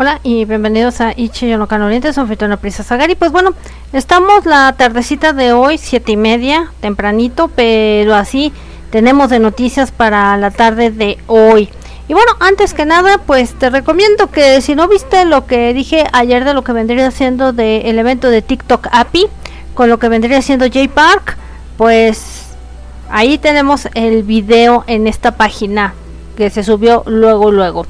Hola y bienvenidos a Ichi Yonokan Oriente, soy Fitona Prisa Sagari. Pues bueno, estamos la tardecita de hoy, siete y media, tempranito, pero así tenemos de noticias para la tarde de hoy. Y bueno, antes que nada, pues te recomiendo que si no viste lo que dije ayer de lo que vendría siendo del evento de TikTok API, con lo que vendría siendo J Park, pues ahí tenemos el video en esta página que se subió luego, luego.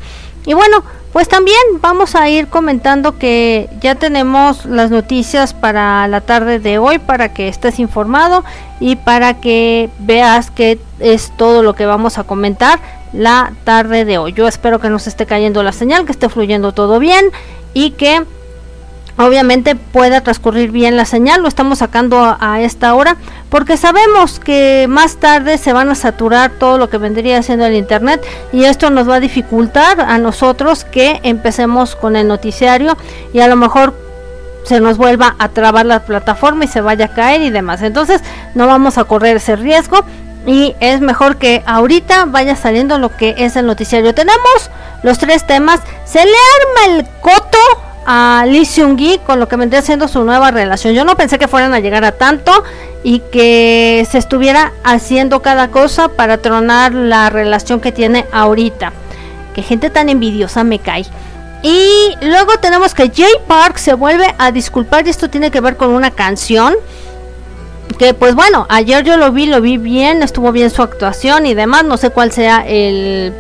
Y bueno, pues también vamos a ir comentando que ya tenemos las noticias para la tarde de hoy para que estés informado y para que veas qué es todo lo que vamos a comentar la tarde de hoy. Yo espero que nos esté cayendo la señal, que esté fluyendo todo bien y que obviamente pueda transcurrir bien la señal, lo estamos sacando a, esta hora porque sabemos que más tarde se van a saturar todo lo que vendría siendo el internet y esto nos va a dificultar a nosotros que empecemos con el noticiario y a lo mejor se nos vuelva a trabar la plataforma y se vaya a caer y demás. Entonces no vamos a correr ese riesgo y es mejor que ahorita vaya saliendo lo que es el noticiario. Tenemos los tres temas. Se le arma el coto a Lee Seung-gi con lo que vendría siendo su nueva relación. Yo no pensé que fueran a llegar a tanto y que se estuviera haciendo cada cosa para tronar la relación que tiene ahorita. Que gente tan envidiosa me cae. Y luego tenemos que Jay Park se vuelve a disculpar y esto tiene que ver con una canción. Que pues bueno, ayer yo lo vi, lo vi bien, estuvo bien su actuación y demás, no sé cuál sea el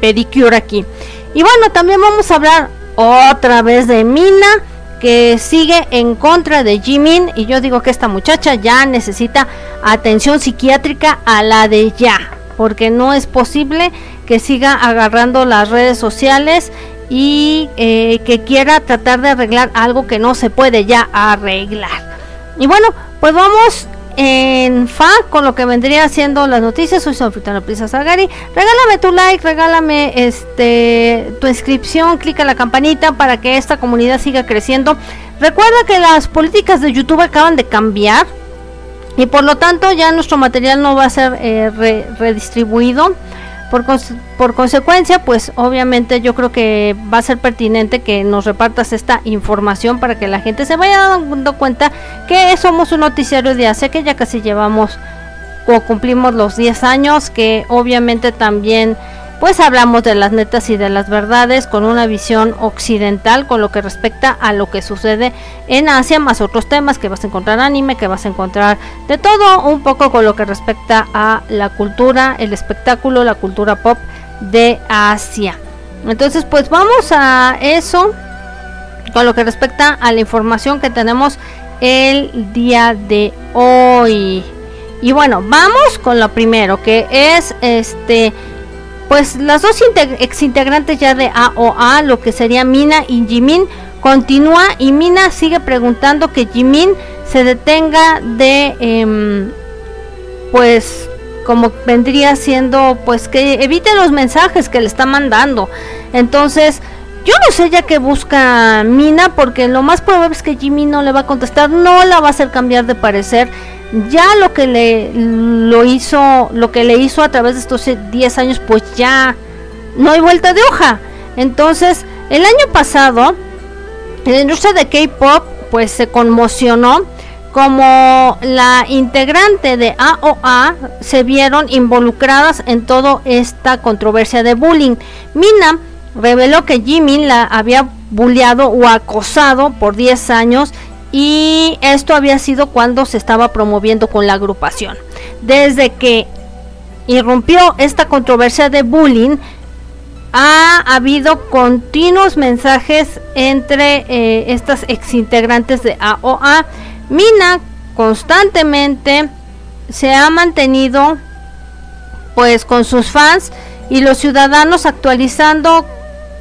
pedicure aquí. Y bueno, también vamos a hablar otra vez de Mina que sigue en contra de Jimin y yo digo que esta muchacha ya necesita atención psiquiátrica a la de ya, porque no es posible que siga agarrando las redes sociales y eh, que quiera tratar de arreglar algo que no se puede ya arreglar. Y bueno, pues vamos en fa con lo que vendría haciendo las noticias. Soy Sofita Prisa Sagari. Regálame tu like, regálame este tu inscripción, clica la campanita para que esta comunidad siga creciendo. Recuerda que las políticas de YouTube acaban de cambiar y por lo tanto ya nuestro material no va a ser eh, redistribuido. Por, por, consecuencia, pues obviamente yo creo que va a ser pertinente que nos repartas esta información para que la gente se vaya dando cuenta que somos un noticiario de hace que ya casi llevamos o cumplimos los 10 años, que obviamente también pues hablamos de las netas y de las verdades con una visión occidental con lo que respecta a lo que sucede en Asia, más otros temas que vas a encontrar anime, que vas a encontrar de todo un poco con lo que respecta a la cultura, el espectáculo, la cultura pop de Asia. Entonces, pues vamos a eso con lo que respecta a la información que tenemos el día de hoy. Y bueno, vamos con lo primero, que es este pues las dos exintegrantes ya de AOA, lo que sería Mina y Jimin, continúa y Mina sigue preguntando que Jimin se detenga de, em, pues, como vendría siendo, pues, que evite los mensajes que le está mandando. Entonces, yo no sé ya que busca Mina, porque lo más probable es que Jimin no le va a contestar, no la va a hacer cambiar de parecer ya lo que le lo hizo, lo que le hizo a través de estos 10 años, pues ya no hay vuelta de hoja. Entonces, el año pasado, la industria de K-pop pues se conmocionó como la integrante de AOA se vieron involucradas en toda esta controversia de bullying. Mina reveló que Jimin la había bulleado o acosado por 10 años y esto había sido cuando se estaba promoviendo con la agrupación. Desde que irrumpió esta controversia de bullying, ha habido continuos mensajes entre eh, estas exintegrantes de AOA. Mina constantemente se ha mantenido pues con sus fans y los ciudadanos actualizando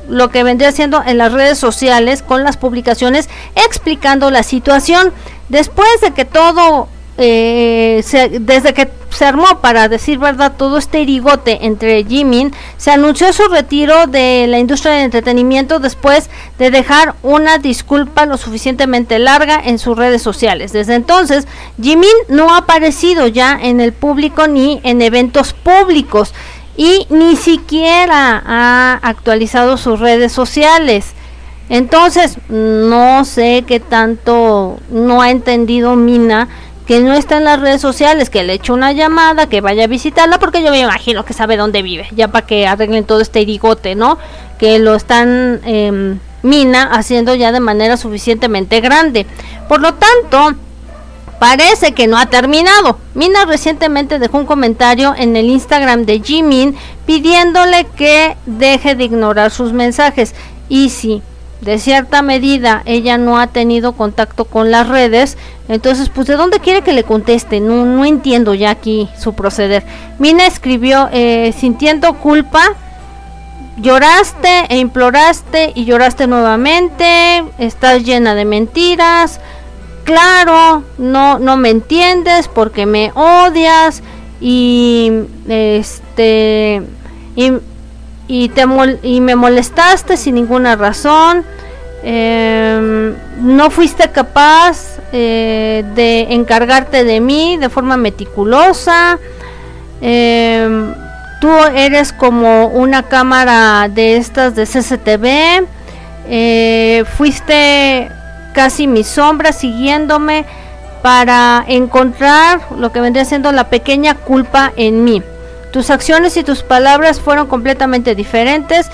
lo que vendría siendo en las redes sociales con las publicaciones explicando la situación. Después de que todo, eh, desde que se armó, para decir verdad, todo este irigote entre Jimin, se anunció su retiro de la industria del entretenimiento después de dejar una disculpa lo suficientemente larga en sus redes sociales. Desde entonces, Jimin no ha aparecido ya en el público ni en eventos públicos. Y ni siquiera ha actualizado sus redes sociales. Entonces, no sé qué tanto no ha entendido Mina que no está en las redes sociales, que le eche una llamada, que vaya a visitarla, porque yo me imagino que sabe dónde vive, ya para que arreglen todo este irigote, ¿no? Que lo están em, Mina haciendo ya de manera suficientemente grande. Por lo tanto, parece que no ha terminado. Mina recientemente dejó un comentario en el Instagram de Jimin pidiéndole que deje de ignorar sus mensajes. Y si de cierta medida ella no ha tenido contacto con las redes, entonces pues de dónde quiere que le conteste, no, no entiendo ya aquí su proceder. Mina escribió eh, sintiendo culpa, lloraste e imploraste y lloraste nuevamente, estás llena de mentiras, claro, no, no me entiendes porque me odias y este y y, te y me molestaste sin ninguna razón. Em, no fuiste capaz eh, de encargarte de mí de forma meticulosa. Em, tú eres como una cámara de estas de CCTV. Eh, fuiste casi mi sombra siguiéndome para encontrar lo que vendría siendo la pequeña culpa en mí. Tus acciones y tus palabras fueron completamente diferentes.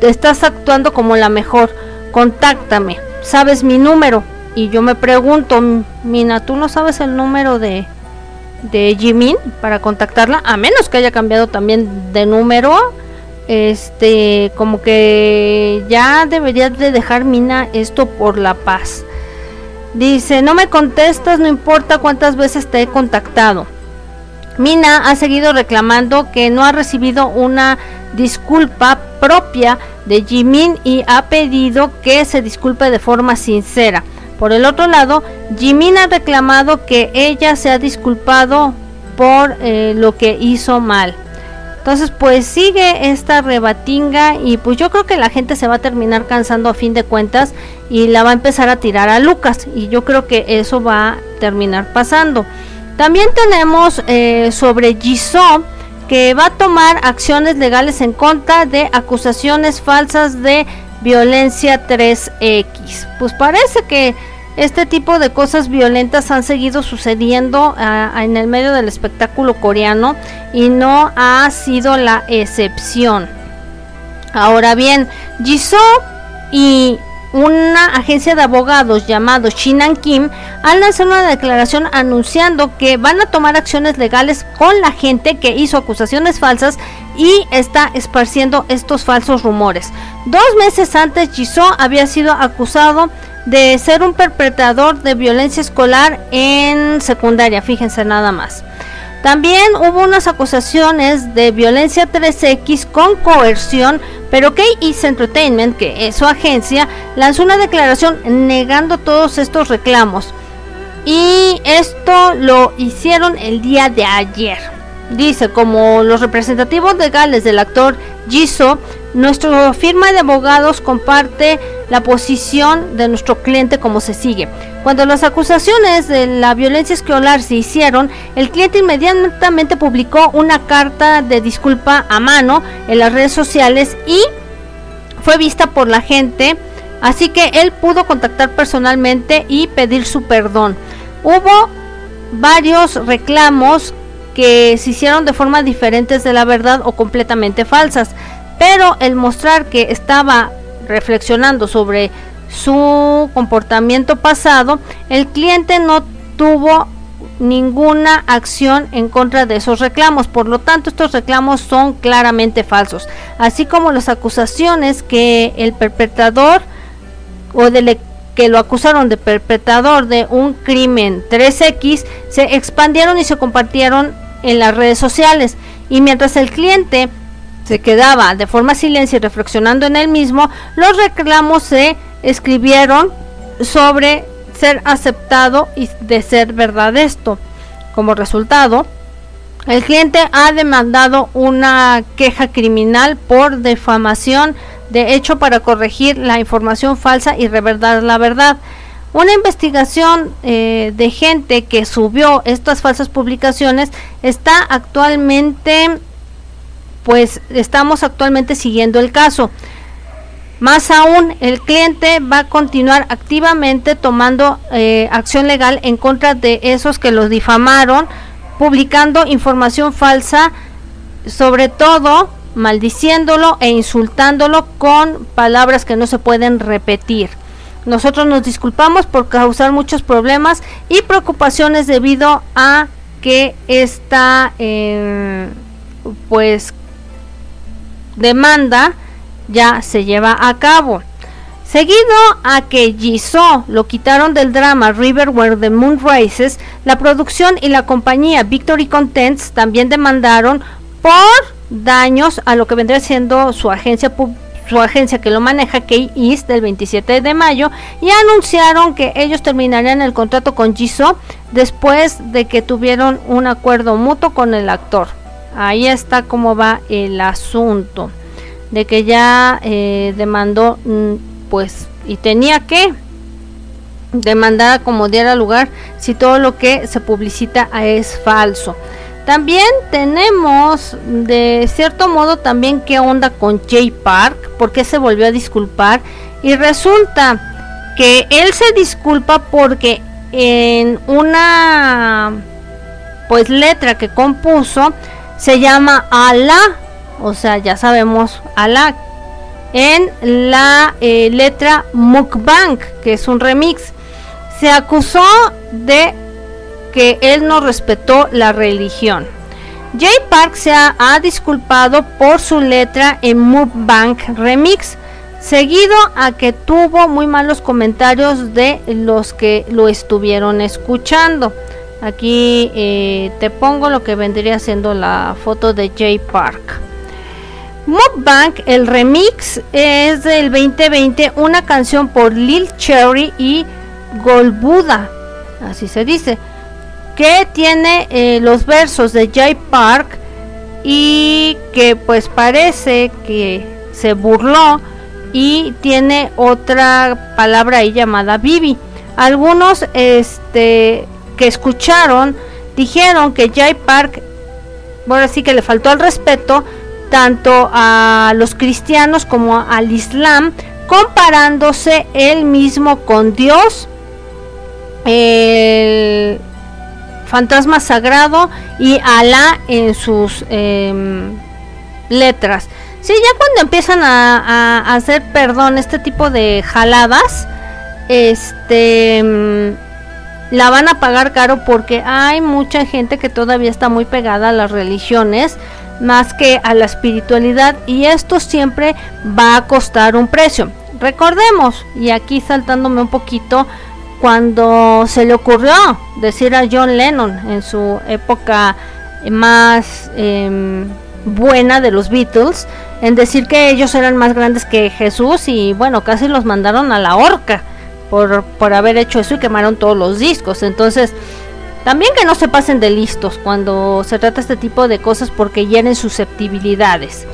Estás actuando como la mejor. Contáctame. Sabes mi número. Y yo me pregunto, Mina, ¿tú no sabes el número de, de Jimin para contactarla? A menos que haya cambiado también de número. Este, como que ya deberías de dejar Mina esto por la paz. Dice, no me contestas, no importa cuántas veces te he contactado. Mina ha seguido reclamando que no ha recibido una disculpa propia de Jimin y ha pedido que se disculpe de forma sincera. Por el otro lado, Jimin ha reclamado que ella se ha disculpado por eh, lo que hizo mal. Entonces, pues sigue esta rebatinga y pues yo creo que la gente se va a terminar cansando a fin de cuentas y la va a empezar a tirar a Lucas y yo creo que eso va a terminar pasando. También tenemos eh, sobre Jisoo que va a tomar acciones legales en contra de acusaciones falsas de violencia 3X. Pues parece que este tipo de cosas violentas han seguido sucediendo ah, en el medio del espectáculo coreano y no ha sido la excepción. Ahora bien, Jisoo y una agencia de abogados llamado Shinan Kim han lanzado una declaración anunciando que van a tomar acciones legales con la gente que hizo acusaciones falsas y está esparciendo estos falsos rumores. Dos meses antes, Jisoo había sido acusado de ser un perpetrador de violencia escolar en secundaria, fíjense nada más. También hubo unas acusaciones de violencia 3X con coerción, pero KE's Entertainment, que es su agencia, lanzó una declaración negando todos estos reclamos. Y esto lo hicieron el día de ayer. Dice, como los representativos legales del actor Jisoo, nuestra firma de abogados comparte la posición de nuestro cliente como se sigue. Cuando las acusaciones de la violencia escolar se hicieron, el cliente inmediatamente publicó una carta de disculpa a mano en las redes sociales y fue vista por la gente, así que él pudo contactar personalmente y pedir su perdón. Hubo varios reclamos que se hicieron de forma diferentes de la verdad o completamente falsas, pero el mostrar que estaba reflexionando sobre su comportamiento pasado, el cliente no tuvo ninguna acción en contra de esos reclamos. Por lo tanto, estos reclamos son claramente falsos, así como las acusaciones que el perpetrador o de que lo acusaron de perpetrador de un crimen 3X se expandieron y se compartieron en las redes sociales. Y mientras el cliente se quedaba de forma silencia y reflexionando en él mismo, los reclamos se escribieron sobre ser aceptado y de ser verdad esto. Como resultado, el cliente ha demandado una queja criminal por defamación de hecho para corregir la información falsa y reverdar la verdad. Una investigación eh, de gente que subió estas falsas publicaciones está actualmente pues estamos actualmente siguiendo el caso. Más aún, el cliente va a continuar activamente tomando eh, acción legal en contra de esos que los difamaron, publicando información falsa, sobre todo maldiciéndolo e insultándolo con palabras que no se pueden repetir. Nosotros nos disculpamos por causar muchos problemas y preocupaciones debido a que esta eh, pues demanda ya se lleva a cabo. Seguido a que Jisoo lo quitaron del drama River Where the Moon Rises, la producción y la compañía Victory Contents también demandaron por daños a lo que vendría siendo su agencia su agencia que lo maneja, K-East, del 27 de mayo, y anunciaron que ellos terminarían el contrato con Jisoo después de que tuvieron un acuerdo mutuo con el actor. Ahí está cómo va el asunto de que ya eh, demandó, mm, pues, y tenía que demandar como diera lugar si todo lo que se publicita es falso. También tenemos de cierto modo también qué onda con Jay Park, porque se volvió a disculpar y resulta que él se disculpa porque en una pues letra que compuso se llama Allah, o sea, ya sabemos Allah en la eh, letra Mukbang, que es un remix. Se acusó de que él no respetó la religión. Jay Park se ha, disculpado por su letra en Move Bank Remix, seguido a que tuvo muy malos comentarios de los que lo estuvieron escuchando. Aquí eh, te pongo lo que vendría siendo la foto de Jay Park. Move Bank, el remix es del 2020, una canción por Lil Cherry y Golbuda, así se dice que tiene eh, los versos de Jay Park y que pues parece que se burló y tiene otra palabra ahí llamada Bibi. Algunos este que escucharon dijeron que Jay Park bueno sí que le faltó al respeto tanto a los cristianos como al Islam comparándose él mismo con Dios el fantasma sagrado y Alá en sus em, letras. Sí, ya cuando empiezan a, hacer, perdón, este tipo de jaladas, este, la van a pagar caro porque hay mucha gente que todavía está muy pegada a las religiones más que a la espiritualidad y esto siempre va a costar un precio. Recordemos, y aquí saltándome un poquito, cuando se le ocurrió decir a John Lennon en su época más em, buena de los Beatles, en decir que ellos eran más grandes que Jesús y bueno, casi los mandaron a la horca por, por haber hecho eso y quemaron todos los discos. Entonces, también que no se pasen de listos cuando se trata este tipo de cosas porque hieren susceptibilidades.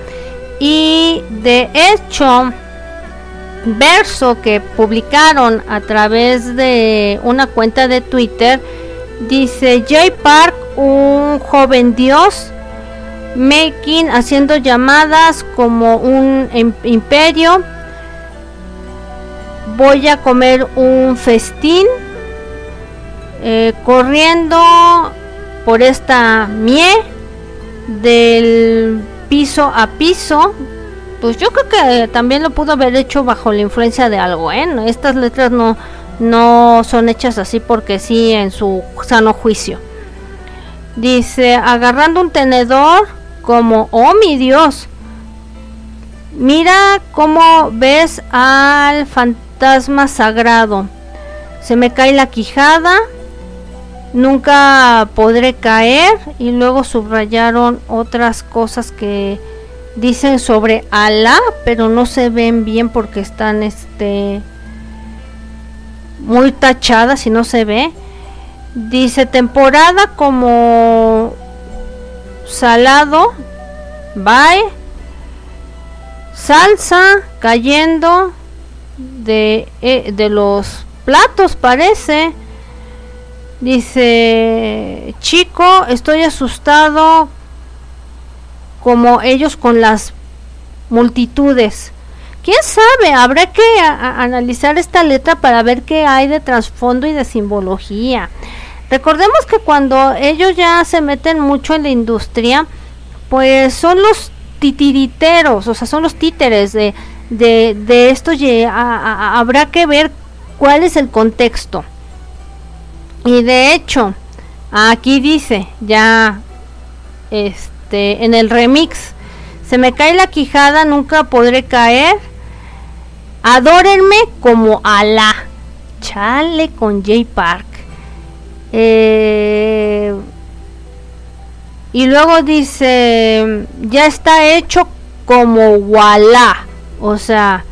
Y de hecho, verso que publicaron a través de una cuenta de Twitter dice Jay Park, un joven dios, making, haciendo llamadas como un imperio. Voy a comer un festín, eh, corriendo por esta mie del piso a piso pues yo creo que también lo pudo haber hecho bajo la influencia de algo, ¿eh? Estas letras no, no son hechas así porque sí en su sano juicio. Dice, agarrando un tenedor como, oh mi Dios, mira cómo ves al fantasma sagrado. Se me cae la quijada, nunca podré caer y luego subrayaron otras cosas que dicen sobre Alá, pero no se ven bien porque están este muy tachadas y no se ve. Dice temporada como salado, bye, salsa cayendo de, eh, de los platos parece. Dice, chico, estoy asustado como ellos con las multitudes. ¿Quién sabe? Habrá que analizar esta letra para ver qué hay de trasfondo y de simbología. Recordemos que cuando ellos ya se meten mucho en la industria, pues son los titiriteros, o sea, son los títeres de, de, esto. habrá que ver cuál es el contexto. Y de hecho, aquí dice, ya, este, en el remix, se me cae la quijada, nunca podré caer. Adórenme como Alá. Chale con J Park. Eh, y luego dice, ya está hecho como Wallah. O sea,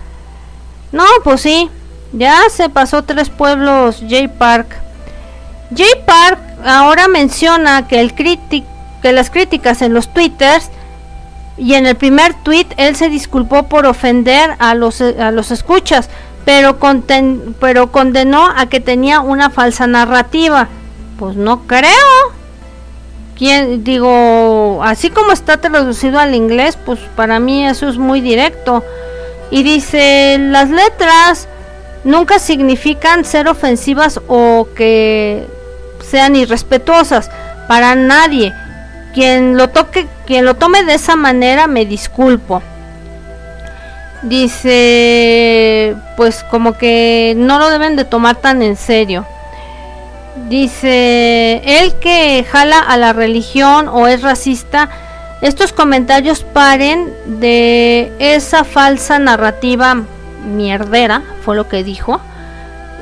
no, pues sí, ya se pasó tres pueblos J Park. J Park ahora menciona que el que las críticas en los twitters y en el primer tweet él se disculpó por ofender a los, a los escuchas, pero, pero condenó a que tenía una falsa narrativa. Pues no creo. ¿Quién, digo, así como está traducido al inglés, pues para mí eso es muy directo. Y dice, las letras nunca significan ser ofensivas o que sean irrespetuosas para nadie. Quien lo toque, quien lo tome de esa manera, me disculpo. Dice, pues como que no lo deben de tomar tan en serio. Dice, el que jala a la religión o es racista, estos comentarios paren de esa falsa narrativa mierdera, fue lo que dijo.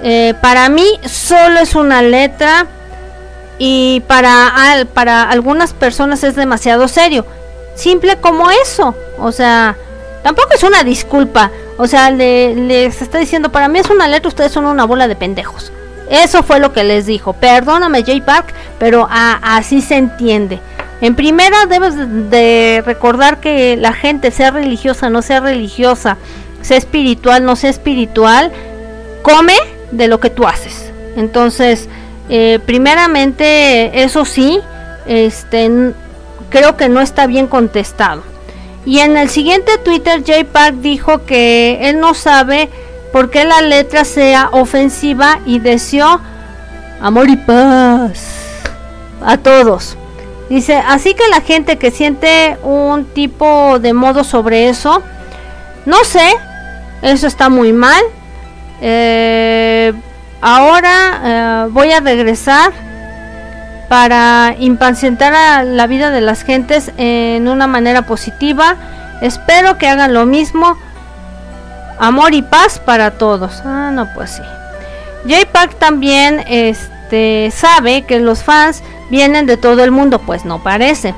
Eh, para mí solo es una letra y para, para algunas personas es demasiado serio. Simple como eso. O sea, tampoco es una disculpa. O sea, le, les está diciendo, para mí es una letra, ustedes son una bola de pendejos. Eso fue lo que les dijo. Perdóname, J Park, pero así se entiende. En primera, debes de recordar que la gente, sea religiosa, no sea religiosa, sea espiritual, no sea espiritual, come de lo que tú haces. Entonces, eh, primeramente, eso sí, este, creo que no está bien contestado. Y en el siguiente Twitter, J Park dijo que él no sabe por qué la letra sea ofensiva y deseó amor y paz a todos. Dice, así que la gente que siente un tipo de modo sobre eso, no sé, eso está muy mal. Eh, ahora eh, voy a regresar para impacientar a la vida de las gentes en una manera positiva. Espero que hagan lo mismo. Amor y paz para todos. Ah, no, pues sí. J-Pack también este, sabe que los fans vienen de todo el mundo, pues no parece.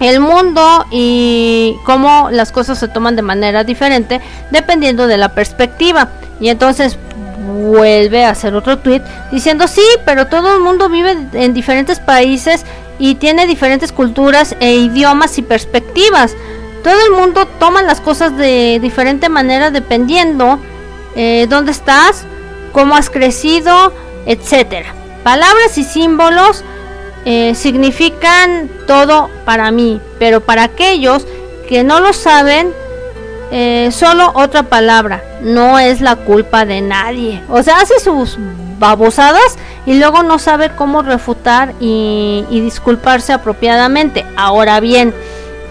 El mundo y cómo las cosas se toman de manera diferente dependiendo de la perspectiva. Y entonces vuelve a hacer otro tweet diciendo sí, pero todo el mundo vive en diferentes países y tiene diferentes culturas e idiomas y perspectivas. Todo el mundo toma las cosas de diferente manera dependiendo eh, dónde estás, cómo has crecido, etcétera. Palabras y símbolos eh, significan todo para mí, pero para aquellos que no lo saben, eh, solo otra palabra, no es la culpa de nadie. O sea, hace sus babosadas y luego no sabe cómo refutar y, disculparse apropiadamente. Ahora bien,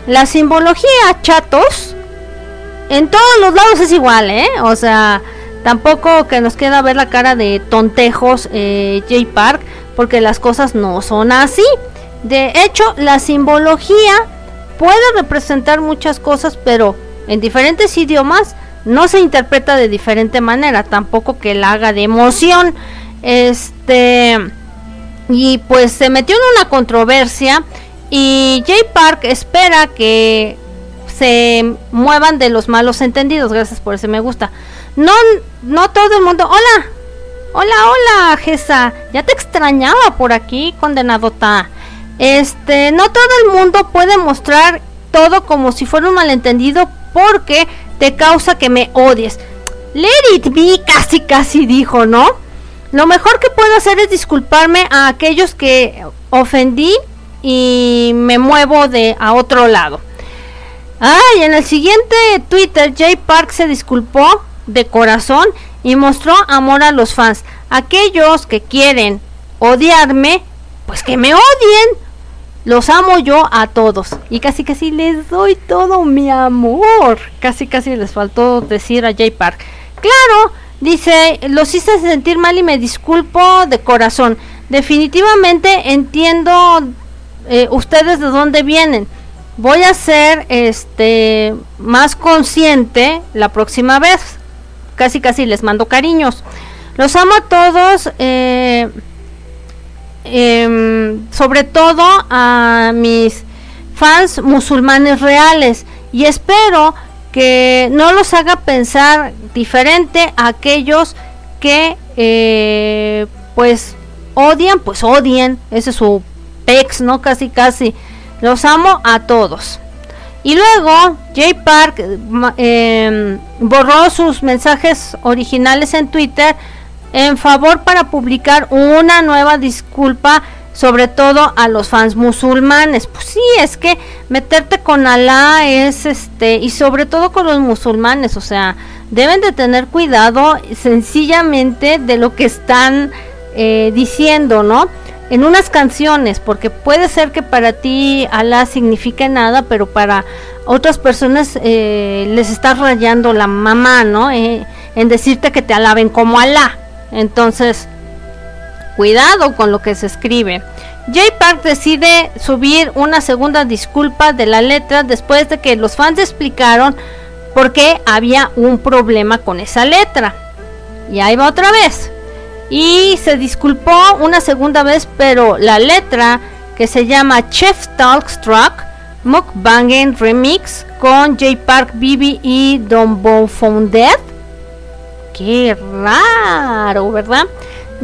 la simbología chatos en todos los lados es igual, ¿eh? O sea, tampoco que nos queda ver la cara de tontejos eh, J Park porque las cosas no son así. De hecho, la simbología puede representar muchas cosas, pero en diferentes idiomas no se interpreta de diferente manera, tampoco que la haga de emoción. Este y pues se metió en una controversia y J Park espera que se muevan de los malos entendidos. Gracias por ese me gusta. No, no todo el mundo. Hola, hola, hola, Gesa. Ya te extrañaba por aquí, condenadota. Este, no todo el mundo puede mostrar todo como si fuera un malentendido porque te causa que me odies. Let it be, casi, casi dijo, ¿no? Lo mejor que puedo hacer es disculparme a aquellos que ofendí y me muevo de a otro lado. Ay, en el siguiente Twitter, Jay Park se disculpó de corazón y mostró amor a los fans. Aquellos que quieren odiarme, pues que me odien. Los amo yo a todos. Y casi casi les doy todo mi amor. Casi casi les faltó decir a Jay Park. Claro, dice, los hice sentir mal y me disculpo de corazón. Definitivamente entiendo eh, ustedes de dónde vienen. Voy a ser este más consciente la próxima vez. Casi casi les mando cariños. Los amo a todos. Eh, Em, sobre todo a mis fans musulmanes reales y espero que no los haga pensar diferente a aquellos que eh, pues odian, pues odien, ese es su pex, ¿no? Casi casi. Los amo a todos. Y luego Jay Park em, borró sus mensajes originales en Twitter en favor para publicar una nueva disculpa sobre todo a los fans musulmanes. Pues sí, es que meterte con Alá es este y sobre todo con los musulmanes, o sea, deben de tener cuidado sencillamente de lo que están eh, diciendo, ¿no? En unas canciones, porque puede ser que para ti Alá signifique nada, pero para otras personas eh, les estás rayando la mamá, ¿no? Eh, en decirte que te alaben como Alá. Entonces, cuidado con lo que se escribe. Jay Park decide subir una segunda disculpa de la letra después de que los fans explicaron por qué había un problema con esa letra. Y ahí va otra vez. Y se disculpó una segunda vez, pero la letra que se llama Chef Talks Truck Mukbanging Remix con Jay Park, Bibi y Don Bon Qué raro, ¿verdad?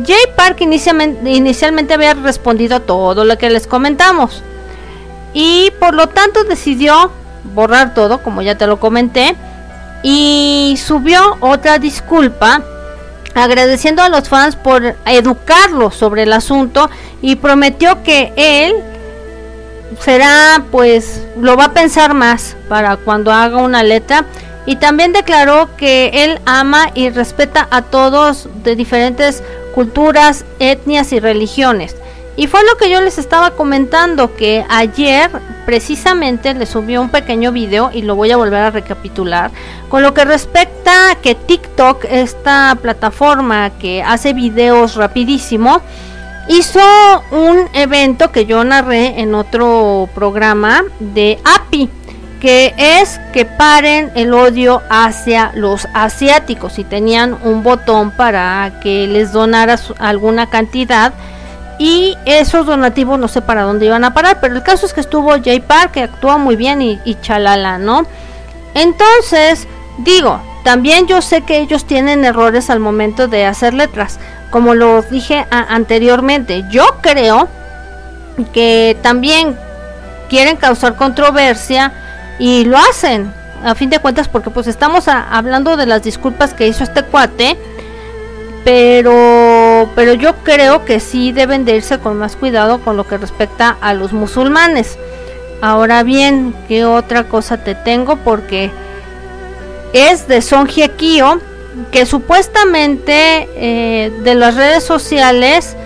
Jay Park inicialmente había respondido a todo lo que les comentamos. Y por lo tanto decidió borrar todo, como ya te lo comenté. Y subió otra disculpa agradeciendo a los fans por educarlos sobre el asunto y prometió que él será pues lo va a pensar más para cuando haga una letra y también declaró que él ama y respeta a todos de diferentes culturas, etnias y religiones. Y fue lo que yo les estaba comentando, que ayer precisamente le subió un pequeño video y lo voy a volver a recapitular. Con lo que respecta que TikTok, esta plataforma que hace videos rapidísimo, hizo un evento que yo narré en otro programa de API que es que paren el odio hacia los asiáticos y tenían un botón para que les donara alguna cantidad y esos donativos no sé para dónde iban a parar, pero el caso es que estuvo Jay Park que actúa muy bien y, chalala, ¿no? Entonces, digo, también yo sé que ellos tienen errores al momento de hacer letras, como lo dije anteriormente, yo creo que también quieren causar controversia y lo hacen a fin de cuentas porque pues estamos hablando de las disculpas que hizo este cuate pero pero yo creo que sí deben de irse con más cuidado con lo que respecta a los musulmanes ahora bien qué otra cosa te tengo porque es de Son Kyo que supuestamente eh, de las redes sociales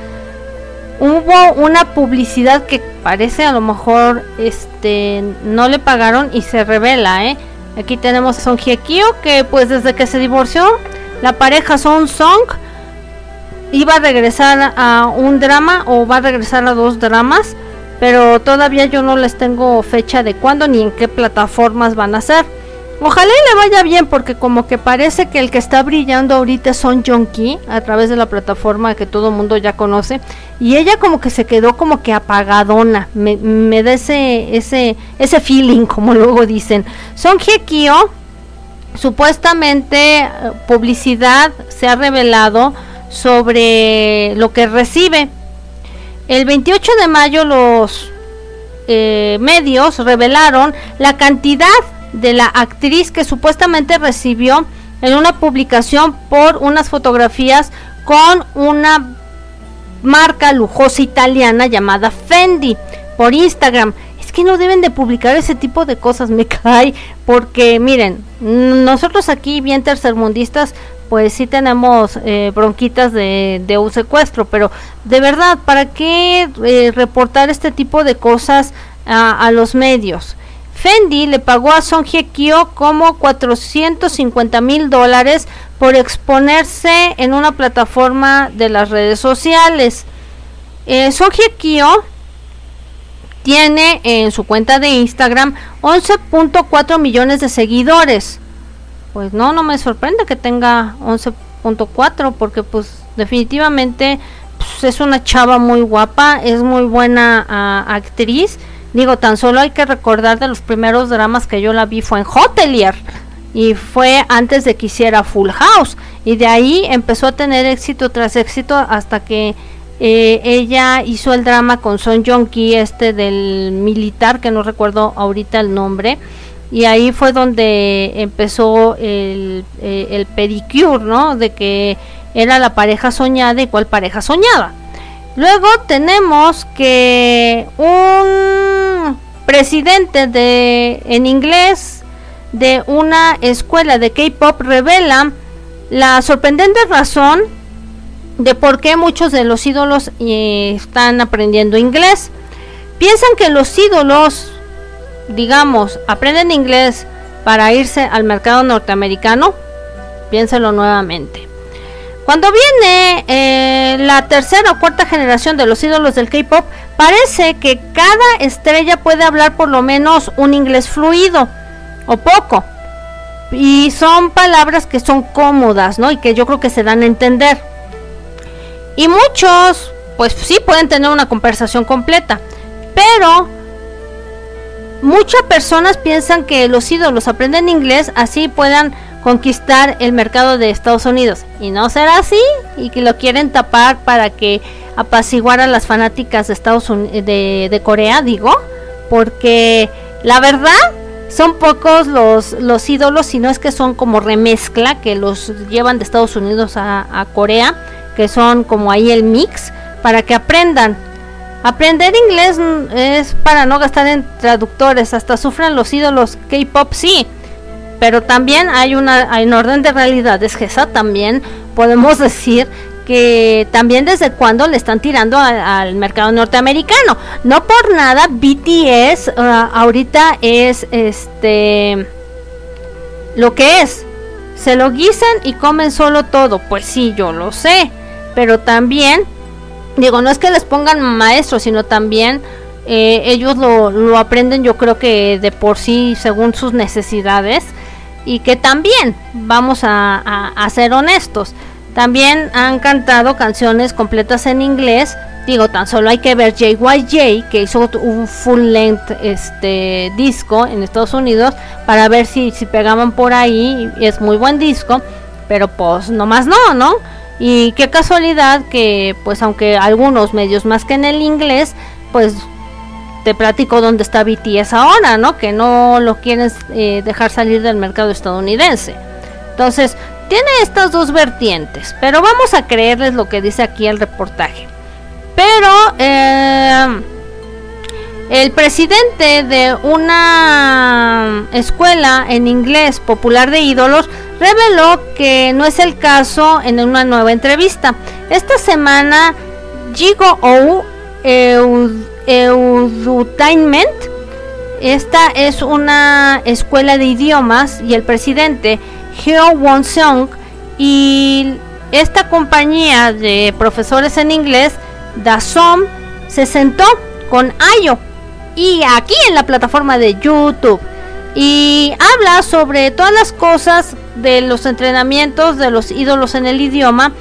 hubo una publicidad que parece a lo mejor este no le pagaron y se revela, ¿eh? Aquí tenemos a Hye Kyo que pues desde que se divorció la pareja Son Song iba a regresar a un drama o va a regresar a dos dramas, pero todavía yo no les tengo fecha de cuándo ni en qué plataformas van a ser. Ojalá y le vaya bien porque como que parece que el que está brillando ahorita Son Ki a través de la plataforma que todo el mundo ya conoce y ella como que se quedó como que apagadona, me, me da ese, ese, ese feeling como luego dicen. Son Kyo supuestamente eh, publicidad se ha revelado sobre lo que recibe. El 28 de mayo los eh, medios revelaron la cantidad de la actriz que supuestamente recibió en una publicación por unas fotografías con una marca lujosa italiana llamada Fendi por Instagram. Que no deben de publicar ese tipo de cosas, me cae, porque miren, nosotros aquí bien tercermundistas, pues sí tenemos eh, bronquitas de, un secuestro, pero de verdad, ¿para qué eh, reportar este tipo de cosas a, los medios? Fendi le pagó a Song Hye Kyo como 450 mil dólares por exponerse en una plataforma de las redes sociales. Eh, Song Hye Kyo tiene en su cuenta de Instagram 11.4 millones de seguidores. Pues no, no me sorprende que tenga 11.4 porque pues definitivamente pues, es una chava muy guapa, es muy buena uh, actriz. Digo, tan solo hay que recordar de los primeros dramas que yo la vi fue en Hotelier y fue antes de que hiciera Full House y de ahí empezó a tener éxito tras éxito hasta que eh, ella hizo el drama con Son Jong-ki, este del militar, que no recuerdo ahorita el nombre. Y ahí fue donde empezó el, eh, el pedicure, ¿no? De que era la pareja soñada y cuál pareja soñaba. Luego tenemos que un presidente de en inglés de una escuela de K-pop revela la sorprendente razón de por qué muchos de los ídolos eh, están aprendiendo inglés. Piensan que los ídolos, digamos, aprenden inglés para irse al mercado norteamericano. Piénselo nuevamente. Cuando viene eh, la tercera o cuarta generación de los ídolos del K-pop, parece que cada estrella puede hablar por lo menos un inglés fluido o poco. Y son palabras que son cómodas, ¿no? Y que yo creo que se dan a entender. Y muchos, pues sí, pueden tener una conversación completa. Pero muchas personas piensan que los ídolos aprenden inglés así puedan conquistar el mercado de Estados Unidos. Y no será así. Y que lo quieren tapar para que apaciguar a las fanáticas de Estados Unidos, de, Corea, digo. Porque la verdad son pocos los, los ídolos, si no es que son como remezcla, que los llevan de Estados Unidos a Corea que son como ahí el mix, para que aprendan. Aprender inglés es para no gastar en traductores, hasta sufren los ídolos K-pop, sí, pero también hay una hay un orden de realidades que esa también podemos decir que también desde cuando le están tirando al mercado norteamericano. No por nada BTS uh, ahorita es este lo que es. Se lo guisan y comen solo todo. Pues sí, yo lo sé pero también, digo, no es que les pongan maestros, sino también eh, ellos lo, lo, aprenden yo creo que de por sí según sus necesidades y que también, vamos a, a, ser honestos, también han cantado canciones completas en inglés digo tan solo hay que ver JYJ que hizo un full length este disco en Estados Unidos para ver si, si pegaban por ahí es muy buen disco pero pues nomás no no y qué casualidad que, pues aunque algunos medios más que en el inglés, pues te platico dónde está BTS ahora, ¿no? Que no lo quieren eh, dejar salir del mercado estadounidense. Entonces, tiene estas dos vertientes, pero vamos a creerles lo que dice aquí el reportaje. Pero eh, el presidente de una escuela en inglés popular de ídolos reveló que no es el caso en una nueva entrevista. Esta semana, Jigo O Edutainment, esta es una escuela de idiomas y el presidente Hyo Won Seong y esta compañía de profesores en inglés, Dasom, se sentó con Ayo y aquí en la plataforma de YouTube y habla sobre todas las cosas de los entrenamientos de los ídolos en el idioma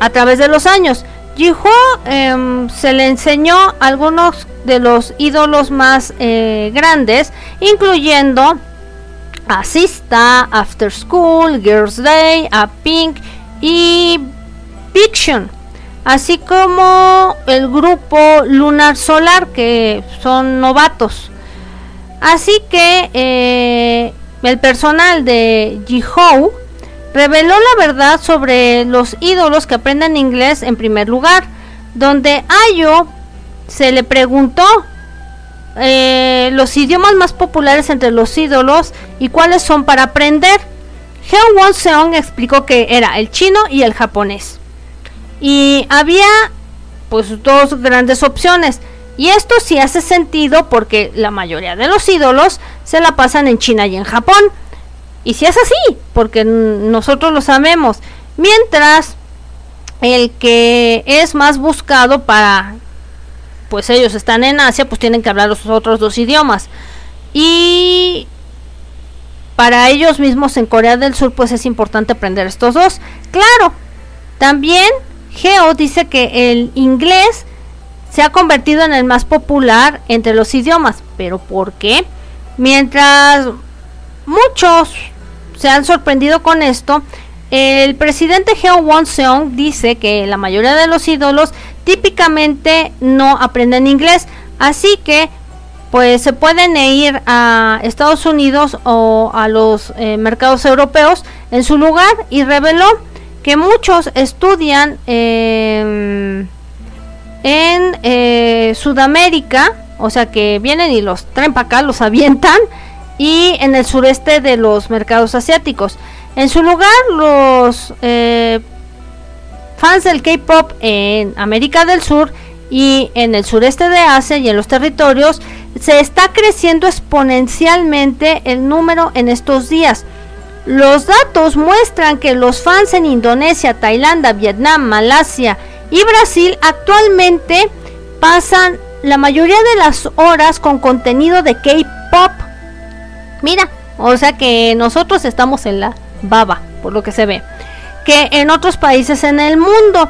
a través de los años. Jiho eh, se le enseñó algunos de los ídolos más eh, grandes, incluyendo a Sista, After School, Girls Day, a Pink y Fiction, así como el grupo Lunar Solar, que son novatos. Así que eh, el personal de Jihou reveló la verdad sobre los ídolos que aprenden inglés en primer lugar, donde Ayo se le preguntó eh, los idiomas más populares entre los ídolos y cuáles son para aprender. Heo Won Seong explicó que era el chino y el japonés. Y había pues dos grandes opciones. Y esto sí hace sentido porque la mayoría de los ídolos se la pasan en China y en Japón. Y si es así, porque nosotros lo sabemos. Mientras el que es más buscado para, pues ellos están en Asia, pues tienen que hablar los otros dos idiomas. Y para ellos mismos en Corea del Sur, pues es importante aprender estos dos. Claro, también Geo dice que el inglés se ha convertido en el más popular entre los idiomas. ¿Pero por qué? Mientras muchos se han sorprendido con esto, el presidente Heo Won Seong dice que la mayoría de los ídolos típicamente no aprenden inglés, así que pues se pueden ir a Estados Unidos o a los eh, mercados europeos en su lugar y reveló que muchos estudian em, en eh, Sudamérica, o sea que vienen y los traen para acá, los avientan, y en el sureste de los mercados asiáticos. En su lugar, los eh, fans del K-Pop en América del Sur y en el sureste de Asia y en los territorios, se está creciendo exponencialmente el número en estos días. Los datos muestran que los fans en Indonesia, Tailandia, Vietnam, Malasia y Brasil actualmente pasan la mayoría de las horas con contenido de K-Pop. Mira, o sea que nosotros estamos en la baba, por lo que se ve, que en otros países en el mundo.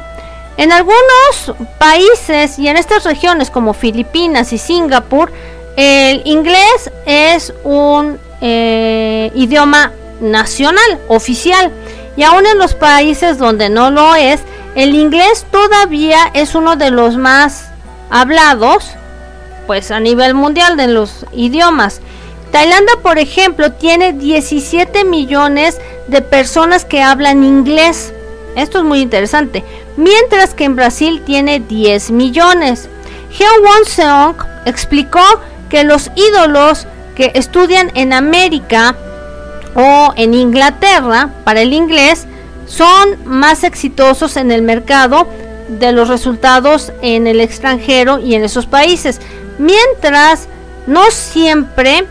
En algunos países y en estas regiones como Filipinas y Singapur, el inglés es un eh, idioma nacional, oficial. Y aún en los países donde no lo es, el inglés todavía es uno de los más hablados, pues a nivel mundial de los idiomas. Tailandia, por ejemplo, tiene 17 millones de personas que hablan inglés. Esto es muy interesante. Mientras que en Brasil tiene 10 millones. Won Seong explicó que los ídolos que estudian en América o en Inglaterra para el inglés son más exitosos en el mercado de los resultados en el extranjero y en esos países. Mientras no siempre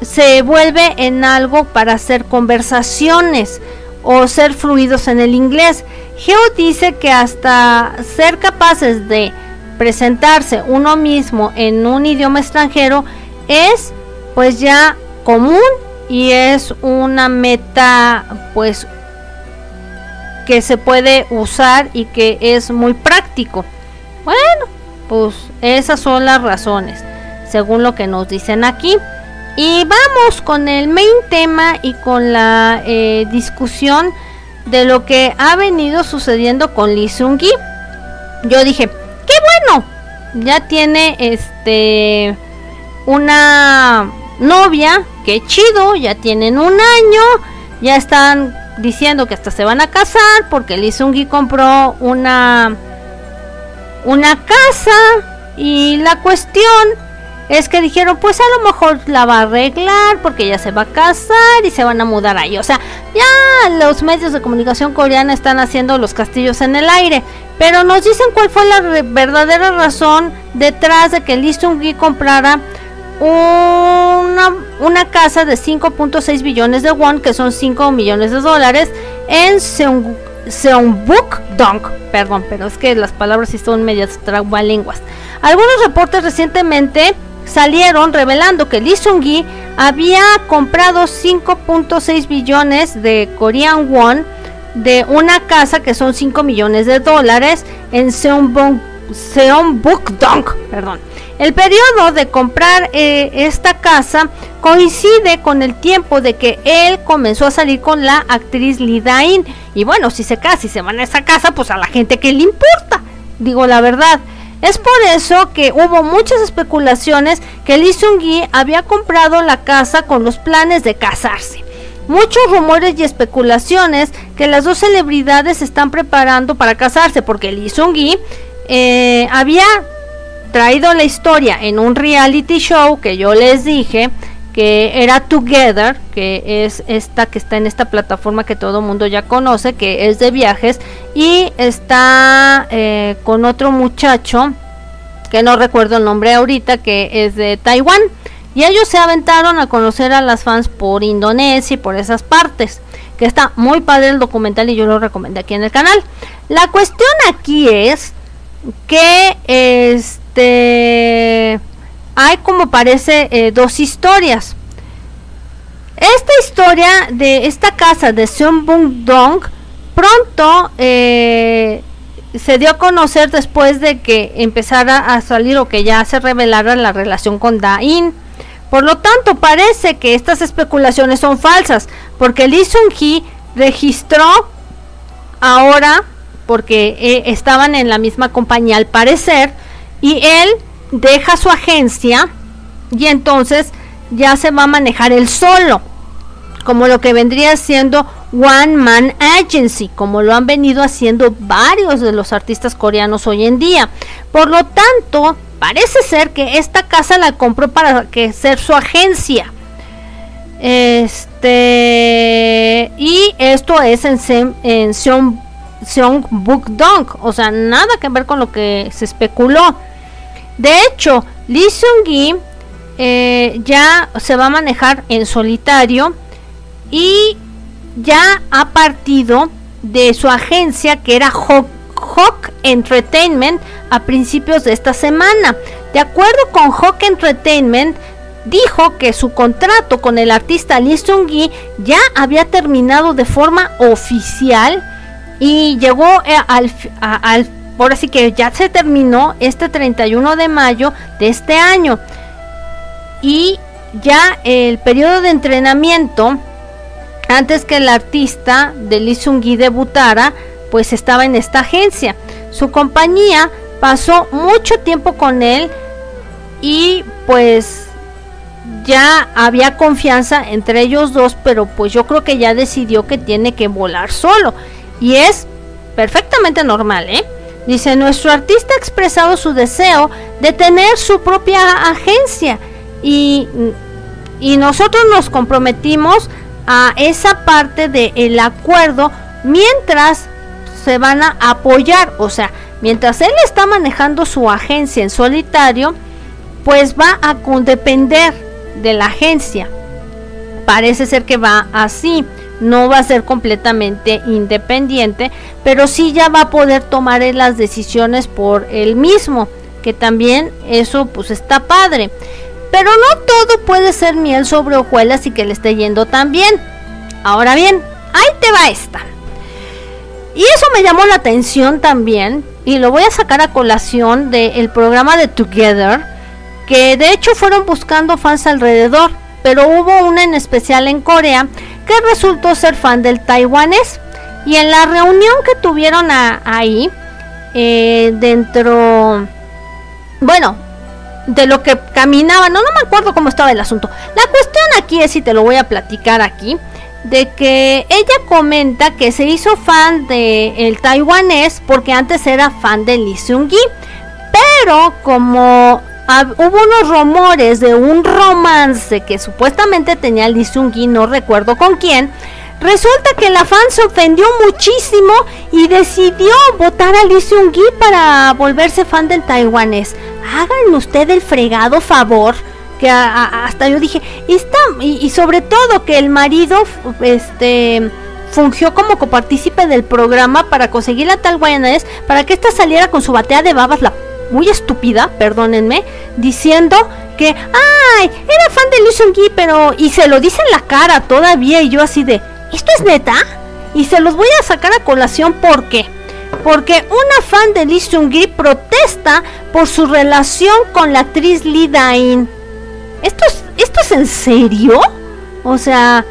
se vuelve en algo para hacer conversaciones o ser fluidos en el inglés. Geo dice que hasta ser capaces de presentarse uno mismo en un idioma extranjero es pues ya común y es una meta pues que se puede usar y que es muy práctico. Bueno, pues esas son las razones, según lo que nos dicen aquí. Y vamos con el main tema y con la eh, discusión de lo que ha venido sucediendo con Lee Seung-gi. Yo dije, qué bueno, ya tiene este una novia, qué chido, ya tienen un año, ya están diciendo que hasta se van a casar porque Lee compró una una casa y la cuestión es que dijeron, pues a lo mejor la va a arreglar porque ya se va a casar y se van a mudar ahí. O sea, ya los medios de comunicación coreana están haciendo los castillos en el aire. Pero nos dicen cuál fue la verdadera razón detrás de que Lee Seung-gi comprara una, una casa de 5.6 billones de won, que son 5 millones de dólares, en Seongbuk Dong. Perdón, pero es que las palabras sí son medias lenguas. Algunos reportes recientemente salieron revelando que Lee Seung-gi había comprado 5.6 billones de Korean won de una casa que son 5 millones de dólares en Seongbuk Dong, perdón. El periodo de comprar eh, esta casa coincide con el tiempo de que él comenzó a salir con la actriz Lee Dain. Y bueno, si se casa y se van a esa casa, pues a la gente que le importa. Digo la verdad. Es por eso que hubo muchas especulaciones que Lee Seung-gi había comprado la casa con los planes de casarse. Muchos rumores y especulaciones que las dos celebridades están preparando para casarse porque Lee Seung-gi eh, había traído la historia en un reality show que yo les dije que era Together, que es esta que está en esta plataforma que todo mundo ya conoce, que es de viajes, y está eh, con otro muchacho, que no recuerdo el nombre ahorita, que es de Taiwán. Y ellos se aventaron a conocer a las fans por Indonesia y por esas partes. Que está muy padre el documental y yo lo recomendé aquí en el canal. La cuestión aquí es que este hay como parece eh, dos historias. Esta historia de esta casa de Seon Bung Dong pronto eh, se dio a conocer después de que empezara a salir o que ya se revelara la relación con Da In. Por lo tanto, parece que estas especulaciones son falsas, porque Lee Sung-hee registró ahora, porque eh, estaban en la misma compañía al parecer, y él deja su agencia y entonces ya se va a manejar él solo, como lo que vendría siendo One Man Agency, como lo han venido haciendo varios de los artistas coreanos hoy en día. Por lo tanto, parece ser que esta casa la compró para que ser su agencia. Este y esto es en, en Seong, Book Dong, o sea, nada que ver con lo que se especuló. De hecho, Lee Seung-gi eh, ya se va a manejar en solitario y ya ha partido de su agencia que era Hawk, Entertainment a principios de esta semana. De acuerdo con Hawk Entertainment, dijo que su contrato con el artista Lee Seung-gi ya había terminado de forma oficial y llegó eh, al, al por así que ya se terminó este 31 de mayo de este año y ya el periodo de entrenamiento antes que el artista de Lee Seung-gi debutara, pues estaba en esta agencia. Su compañía pasó mucho tiempo con él y pues ya había confianza entre ellos dos, pero pues yo creo que ya decidió que tiene que volar solo. Y es perfectamente normal, ¿eh? Dice, nuestro artista ha expresado su deseo de tener su propia agencia y, y nosotros nos comprometimos a esa parte del acuerdo mientras se van a apoyar. O sea, mientras él está manejando su agencia en solitario, pues va a depender de la agencia. Parece ser que va así. No va a ser completamente independiente, pero sí ya va a poder tomar las decisiones por él mismo, que también eso pues está padre. Pero no todo puede ser miel sobre hojuelas y que le esté yendo tan bien. Ahora bien, ahí te va esta. Y eso me llamó la atención también, y lo voy a sacar a colación del programa de Together, que de hecho fueron buscando fans alrededor, pero hubo una en especial en Corea que resultó ser fan del taiwanés. Y en la reunión que tuvieron ahí, eh, dentro, bueno, de lo que caminaban, no, no me acuerdo cómo estaba el asunto. La cuestión aquí es, y te lo voy a platicar aquí, de que ella comenta que se hizo fan de el taiwanés porque antes era fan de Lee Seung-gi, pero como hubo unos rumores de un romance que supuestamente tenía Lee Seung-gi, no recuerdo con quién, Resulta que la fan se ofendió muchísimo y decidió votar a Lee Seung-gi para volverse fan del taiwanés. Hagan usted el fregado favor que hasta yo dije, está y, sobre todo que el marido este fungió como copartícipe del programa para conseguir la taiwanés para que ésta saliera con su batea de babas la muy estúpida, perdónenme, diciendo que, ay, era fan de Lee Seung-gi, pero y se lo dice en la cara todavía y yo así de, ¿Esto es neta? Y se los voy a sacar a colación porque porque una fan de Lee Seung-gi protesta por su relación con la actriz Lee Da-in. ¿Esto es, ¿Esto es en serio? O sea,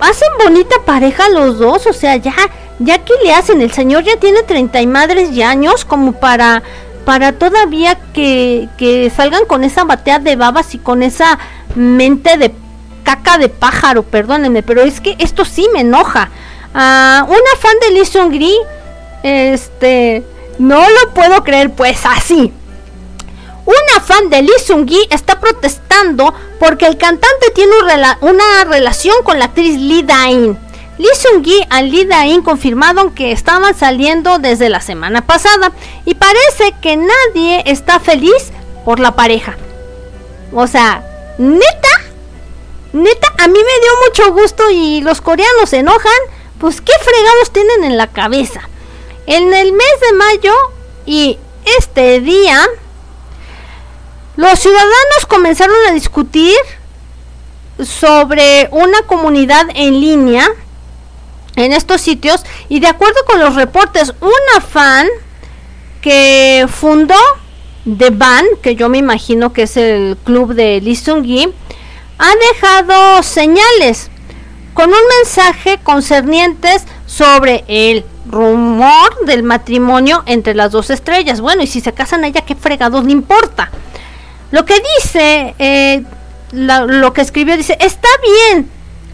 hacen bonita pareja los dos, o sea, ya ya que le hacen, el señor ya tiene 30 y madres y años como para para todavía que, que salgan con esa batea de babas y con esa mente de caca de pájaro, perdónenme, pero es que esto sí me enoja. Ah, una fan de Lee Seung-gi, este, no lo puedo creer, pues así. una fan de Lee Seung-gi está protestando porque el cantante tiene una relación con la actriz Lee Da-in. Lee Seung-gi y Lee Da-in confirmaron que estaban saliendo desde la semana pasada y parece que nadie está feliz por la pareja. O sea, neta, neta, a mí me dio mucho gusto y los coreanos se enojan. Pues qué fregados tienen en la cabeza. En el mes de mayo y este día, los ciudadanos comenzaron a discutir sobre una comunidad en línea en estos sitios y de acuerdo con los reportes, una fan que fundó The Ban, que yo me imagino que es el club de Lee Seung-gi, ha dejado señales con un mensaje concernientes sobre el rumor del matrimonio entre las dos estrellas. Bueno, y si se casan ella, ¿qué fregados le importa? Lo que dice, eh, lo que escribió, dice, está bien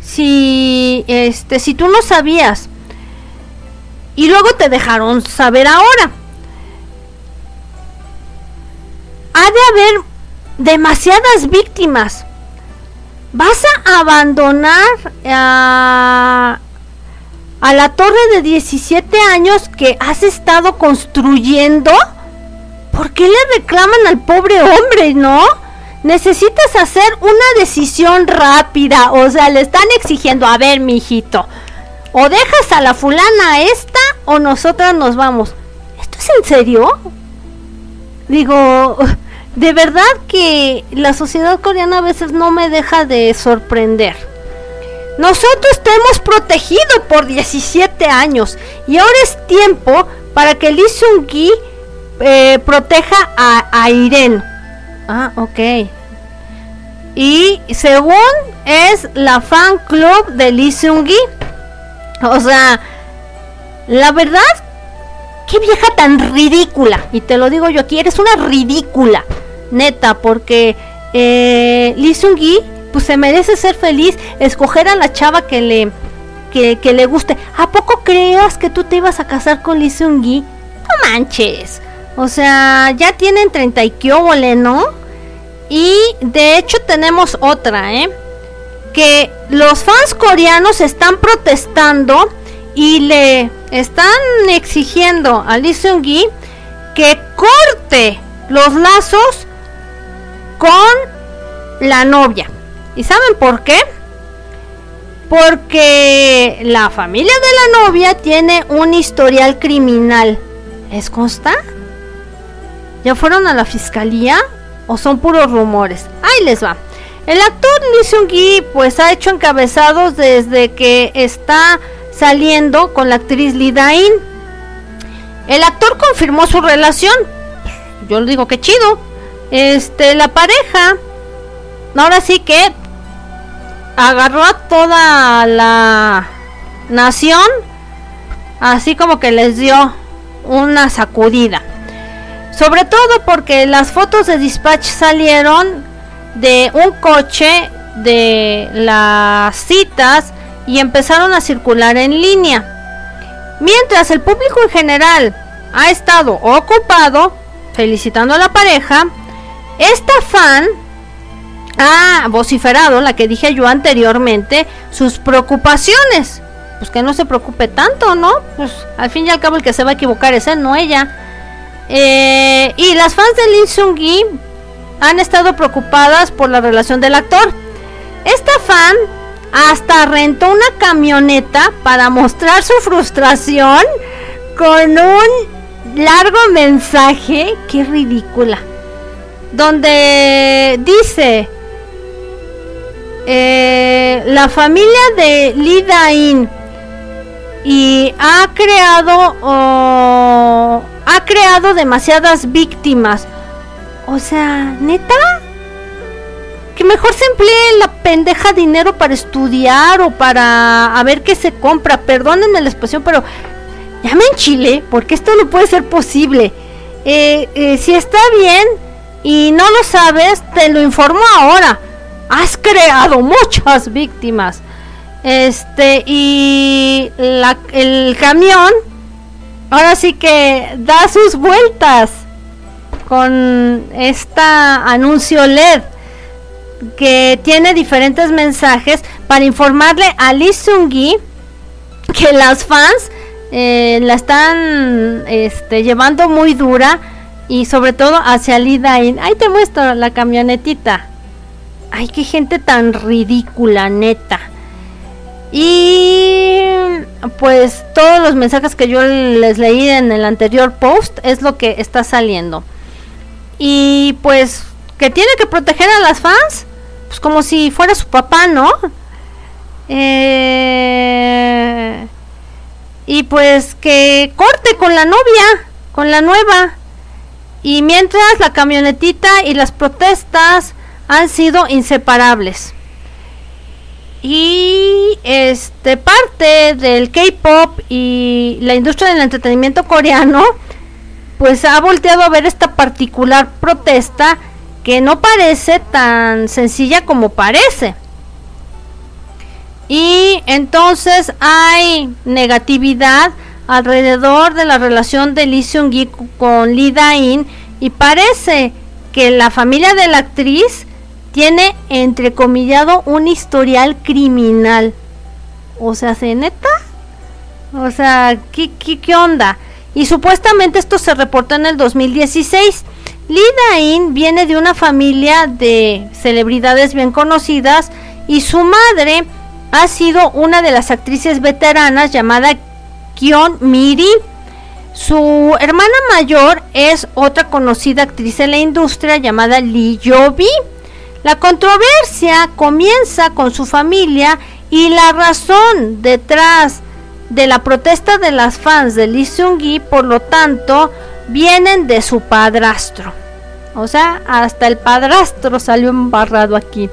si, este, si tú no sabías y luego te dejaron saber ahora. Ha de haber demasiadas víctimas. ¿Vas a abandonar a, a la torre de 17 años que has estado construyendo? ¿Por qué le reclaman al pobre hombre, no? Necesitas hacer una decisión rápida, o sea, le están exigiendo, a ver, mijito, o dejas a la fulana esta o nosotras nos vamos. ¿Esto es en serio? Digo, de verdad que la sociedad coreana a veces no me deja de sorprender. Nosotros te hemos protegido por 17 años y ahora es tiempo para que Lee Seung-gi eh, proteja a, a Irene. Ah, ok. Y según es la fan club de Lee Seung-gi. O sea, la verdad, qué vieja tan ridícula. Y te lo digo yo aquí, eres una ridícula. Neta, porque eh, Lee Seung-gi pues se merece ser feliz, escoger a la chava que le que, le guste. ¿A poco creas que tú te ibas a casar con Lee Seung-gi? No manches. O sea, ya tienen 30 y qué ¿no? Y de hecho tenemos otra, ¿eh? Que los fans coreanos están protestando y le están exigiendo a Lee Seung-gi que corte los lazos con la novia. ¿Y saben por qué? Porque la familia de la novia tiene un historial criminal. ¿Les consta? ¿Ya fueron a la fiscalía? ¿O son puros rumores? Ahí les va. El actor Lee Seung-gi pues ha hecho encabezados desde que está saliendo con la actriz Lee. El actor confirmó su relación. Yo le digo que chido. Este, la pareja ahora sí que agarró a toda la nación así como que les dio una sacudida. Sobre todo porque las fotos de dispatch salieron de un coche de las citas y empezaron a circular en línea. Mientras el público en general ha estado ocupado felicitando a la pareja, esta fan ha vociferado, la que dije yo anteriormente, sus preocupaciones. Pues que no se preocupe tanto, ¿no? Pues al fin y al cabo el que se va a equivocar es él, no ella. Eh, y las fans de Lee Seung-gi han estado preocupadas por la relación del actor. Esta fan hasta rentó una camioneta para mostrar su frustración con un largo mensaje, qué ridícula, donde dice, eh, la familia de Lee Da-in y ha creado ha creado demasiadas víctimas. O sea, neta, que mejor se emplee la pendeja dinero para estudiar o para a ver qué se compra. Perdónenme la expresión, pero ya me enchilé porque esto no puede ser posible. Eh, eh, si está bien y no lo sabes, te lo informo ahora. Has creado muchas víctimas. Este, y el camión ahora sí que da sus vueltas. con esta anuncio LED que tiene diferentes mensajes para informarle a Lee Seung-gi que las fans eh, la están este, llevando muy dura y sobre todo hacia Lee Dain. Ahí te muestro la camionetita. Ay, qué gente tan ridícula, neta. Y pues todos los mensajes que yo les leí en el anterior post es lo que está saliendo. Y pues que tiene que proteger a las fans, pues como si fuera su papá, ¿no? Eh, y pues que corte con la novia, con la nueva. Y mientras la camionetita y las protestas han sido inseparables. Y este parte del K-pop y la industria del entretenimiento coreano pues ha volteado a ver esta particular protesta que no parece tan sencilla como parece. Y entonces hay negatividad alrededor de la relación de Lee Seung-gi con Lee Da-in y parece que la familia de la actriz tiene entrecomillado un historial criminal. O sea, ¿se neta? O sea, ¿qué, qué, qué onda? Y supuestamente esto se reportó en el 2016. Lee Da-in viene de una familia de celebridades bien conocidas y su madre ha sido una de las actrices veteranas llamada Kyon Miri. Su hermana mayor es otra conocida actriz en la industria llamada Lee Yobi. La controversia comienza con su familia y la razón detrás de la protesta de las fans de Lee Seung-gi, por lo tanto, vienen de su padrastro. O sea, hasta el padrastro salió embarrado aquí.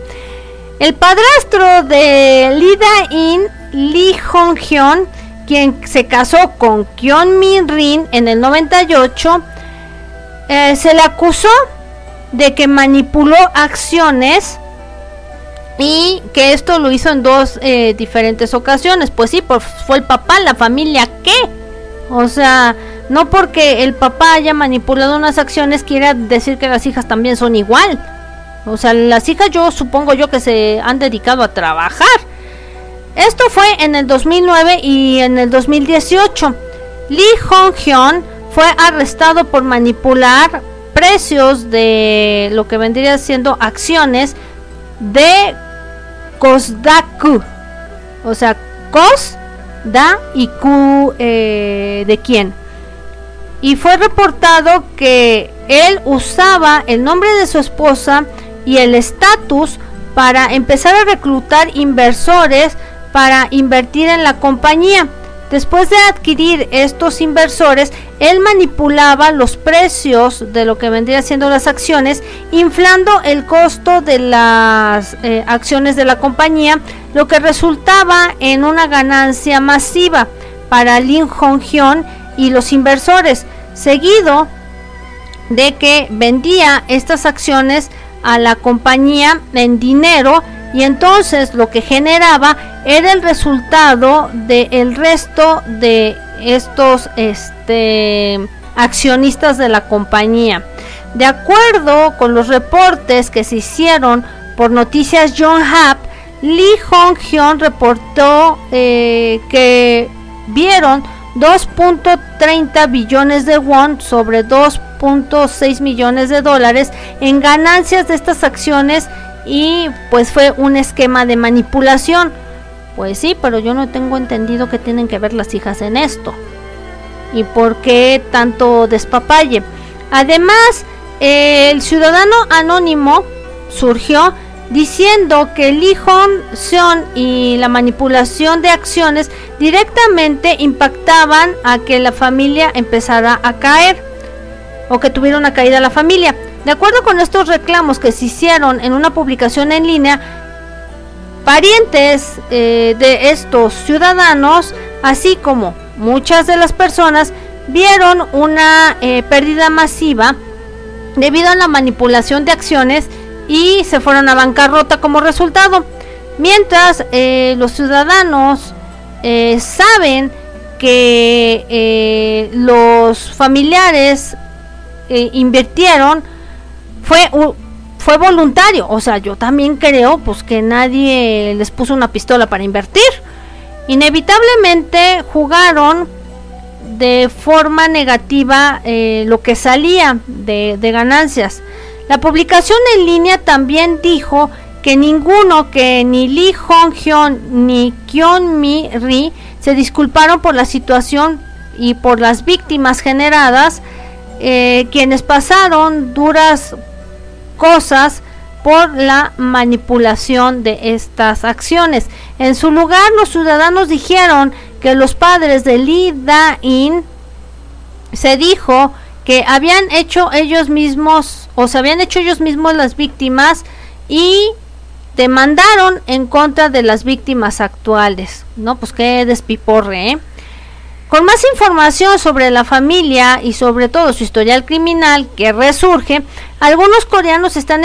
El padrastro de Lee Da-in, Lee Hong-hyun, quien se casó con Kyon Min-rin en el 98, eh, se le acusó de que manipuló acciones y que esto lo hizo en dos eh, diferentes ocasiones. Pues sí, pues fue el papá, la familia, ¿qué? O sea, no porque el papá haya manipulado unas acciones quiere decir que las hijas también son igual. O sea, las hijas yo supongo yo que se han dedicado a trabajar. Esto fue en el 2009 y en el 2018. Lee Hong-hyun fue arrestado por manipular precios de lo que vendría siendo acciones de Kosdaku. O sea, Kos, Da y Ku eh, de quién. Y fue reportado que él usaba el nombre de su esposa y el estatus para empezar a reclutar inversores para invertir en la compañía. Después de adquirir estos inversores, él manipulaba los precios de lo que vendría siendo las acciones, inflando el costo de las eh, acciones de la compañía, lo que resultaba en una ganancia masiva para Lin Hong-hyun y los inversores, seguido de que vendía estas acciones a la compañía en dinero y entonces lo que generaba era el resultado del resto de estos este, accionistas de la compañía. De acuerdo con los reportes que se hicieron por Noticias John Hap, Lee Hong-hyun reportó eh, que vieron 2.30 billones de won sobre 2.6 millones de dólares en ganancias de estas acciones y pues fue un esquema de manipulación. Pues sí, pero yo no tengo entendido que tienen que ver las hijas en esto. ¿Y por qué tanto despapalle? Además, el ciudadano anónimo surgió diciendo que Lee Hong y la manipulación de acciones directamente impactaban a que la familia empezara a caer o que tuviera una caída la familia. De acuerdo con estos reclamos que se hicieron en una publicación en línea, parientes eh, de estos ciudadanos, así como muchas de las personas, vieron una eh, pérdida masiva debido a la manipulación de acciones y se fueron a bancarrota como resultado. Mientras eh, los ciudadanos saben que los familiares invirtieron fue fue voluntario, o sea, yo también creo pues que nadie les puso una pistola para invertir. Inevitablemente jugaron de forma negativa eh, lo que salía de, ganancias. La publicación en línea también dijo que ninguno, que ni Lee Hong Hyun ni Kyun Mi Ri se disculparon por la situación y por las víctimas generadas, eh, quienes pasaron duras cosas por la manipulación de estas acciones. En su lugar, los ciudadanos dijeron que los padres de Lee Da-in se dijo que habían hecho ellos mismos o se habían hecho ellos mismos las víctimas y demandaron en contra de las víctimas actuales. No, pues qué despiporre, ¿eh? Con más información sobre la familia y sobre todo su historial criminal que resurge, algunos coreanos están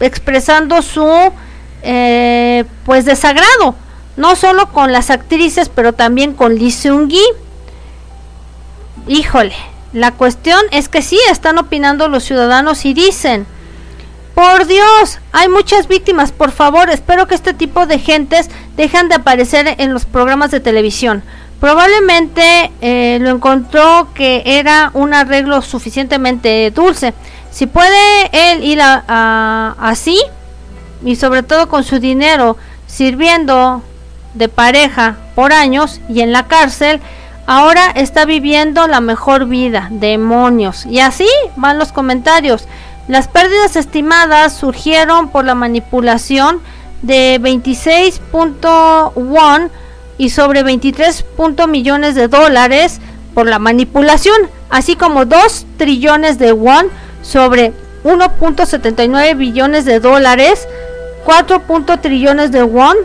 expresando su eh, pues desagrado, no solo con las actrices, pero también con Lee Seung-gi. Híjole, la cuestión es que sí están opinando los ciudadanos y dicen, por Dios, hay muchas víctimas. Por favor, espero que este tipo de gentes dejen de aparecer en los programas de televisión. Probablemente eh, lo encontró que era un arreglo suficientemente dulce. Si puede él ir así y sobre todo con su dinero sirviendo de pareja por años y en la cárcel, ahora está viviendo la mejor vida. Demonios. Y así van los comentarios. Las pérdidas estimadas surgieron por la manipulación de 26.1 y sobre 23. millones de dólares por la manipulación, así como 2 trillones de won sobre 1.79 billones de dólares, 4. trillones de won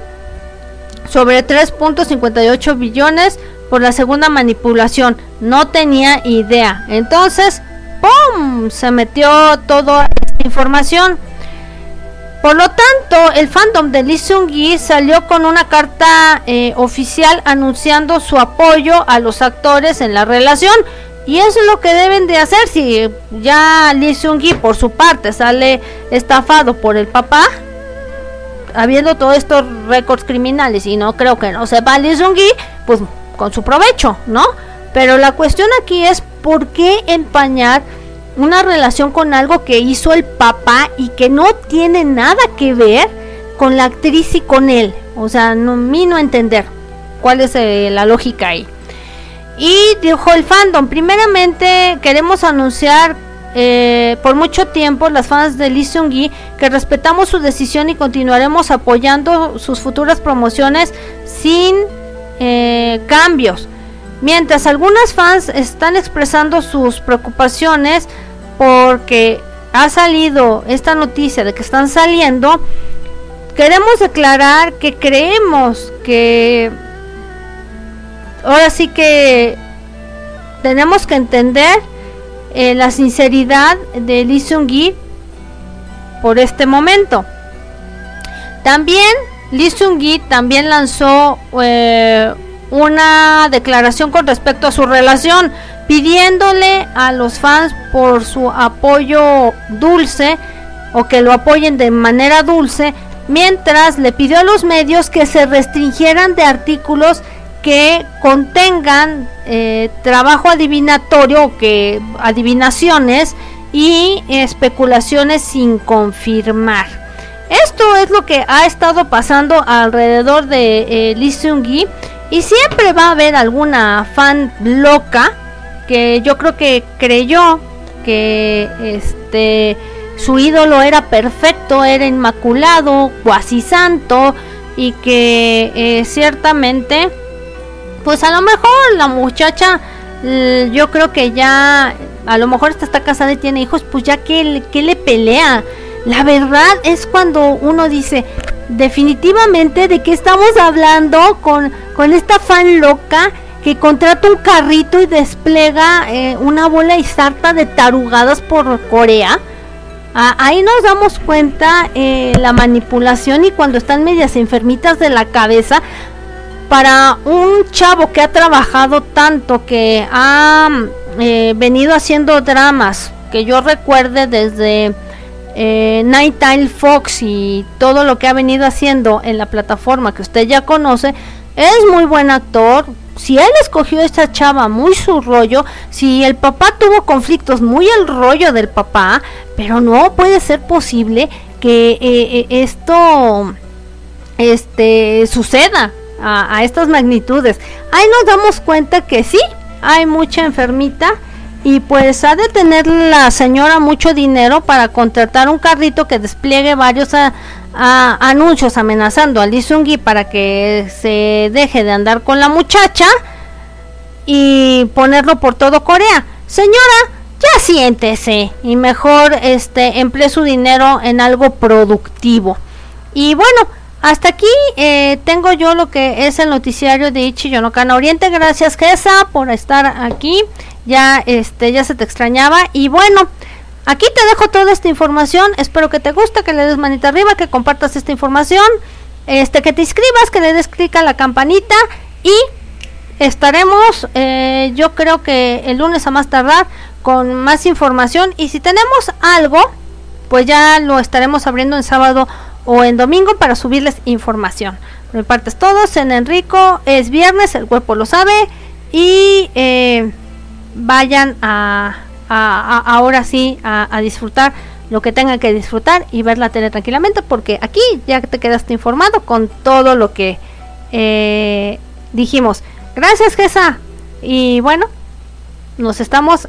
sobre 3.58 billones por la segunda manipulación. No tenía idea. Entonces, ¡pum! Se metió toda esta información. Por lo tanto, el fandom de Lee Seung-gi salió con una carta eh, oficial anunciando su apoyo a los actores en la relación. Y eso es lo que deben de hacer. Si ya Lee Seung-gi por su parte sale estafado por el papá, habiendo todos estos récords criminales, y no creo que no sepa Lee Seung-gi, pues con su provecho, ¿no? Pero la cuestión aquí es por qué empañar una relación con algo que hizo el papá y que no tiene nada que ver con la actriz y con él. O sea, no, mí no entender cuál es eh, la lógica ahí. Y dijo el fandom, primeramente queremos anunciar eh, por mucho tiempo las fans de Lee Seung-gi que respetamos su decisión y continuaremos apoyando sus futuras promociones sin eh, cambios. Mientras algunas fans están expresando sus preocupaciones porque ha salido esta noticia de que están saliendo, queremos declarar que creemos que ahora sí que tenemos que entender eh, la sinceridad de Lee Seung-gi por este momento. También Lee Seung-gi también lanzó eh, una declaración con respecto a su relación, pidiéndole a los fans por su apoyo dulce o que lo apoyen de manera dulce, mientras le pidió a los medios que se restringieran de artículos que contengan eh, trabajo adivinatorio que adivinaciones y especulaciones sin confirmar. Esto es lo que ha estado pasando alrededor de eh, Lee Seung-gi y siempre va a haber alguna fan loca que yo creo que creyó que este su ídolo era perfecto, era inmaculado, cuasi santo y que eh, ciertamente pues a lo mejor la muchacha yo creo que ya a lo mejor está casada y tiene hijos, pues ya que, que le pelea. La verdad es cuando uno dice, definitivamente de qué estamos hablando con, con esta fan loca que contrata un carrito y despliega eh, una bola y sarta de tarugadas por Corea. Ah, ahí nos damos cuenta eh, la manipulación y cuando están medias enfermitas de la cabeza. Para un chavo que ha trabajado tanto, que ha eh, venido haciendo dramas que yo recuerde desde eh, Nighttime Fox y todo lo que ha venido haciendo en la plataforma que usted ya conoce, es muy buen actor. Si él escogió esta chava muy su rollo, si el papá tuvo conflictos, muy el rollo del papá, pero no puede ser posible que eh, eh, esto este suceda a, a, estas magnitudes. Ahí nos damos cuenta que sí, hay mucha enfermita y pues ha de tener la señora mucho dinero para contratar un carrito que despliegue varios a, a, anuncios amenazando a Lee para que se deje de andar con la muchacha y ponerlo por todo Corea. Señora, ya siéntese y mejor este emplee su dinero en algo productivo. Y bueno, hasta aquí eh, tengo yo lo que es el noticiario de Ichi Yonokana Oriente. Gracias, Gesa, por estar aquí. Ya este ya se te extrañaba y bueno, Aquí te dejo toda esta información. Espero que te guste, que le des manita arriba, que compartas esta información, este, que te inscribas, que le des clic a la campanita y estaremos, eh, yo creo que el lunes a más tardar con más información y si tenemos algo, pues ya lo estaremos abriendo en sábado o en domingo para subirles información. Por mi todo, en Enrico, es viernes, el cuerpo lo sabe y eh, vayan a ahora sí a, disfrutar lo que tengan que disfrutar y ver la tele tranquilamente porque aquí ya te quedaste informado con todo lo que eh, dijimos. Gracias Gesa y bueno, nos estamos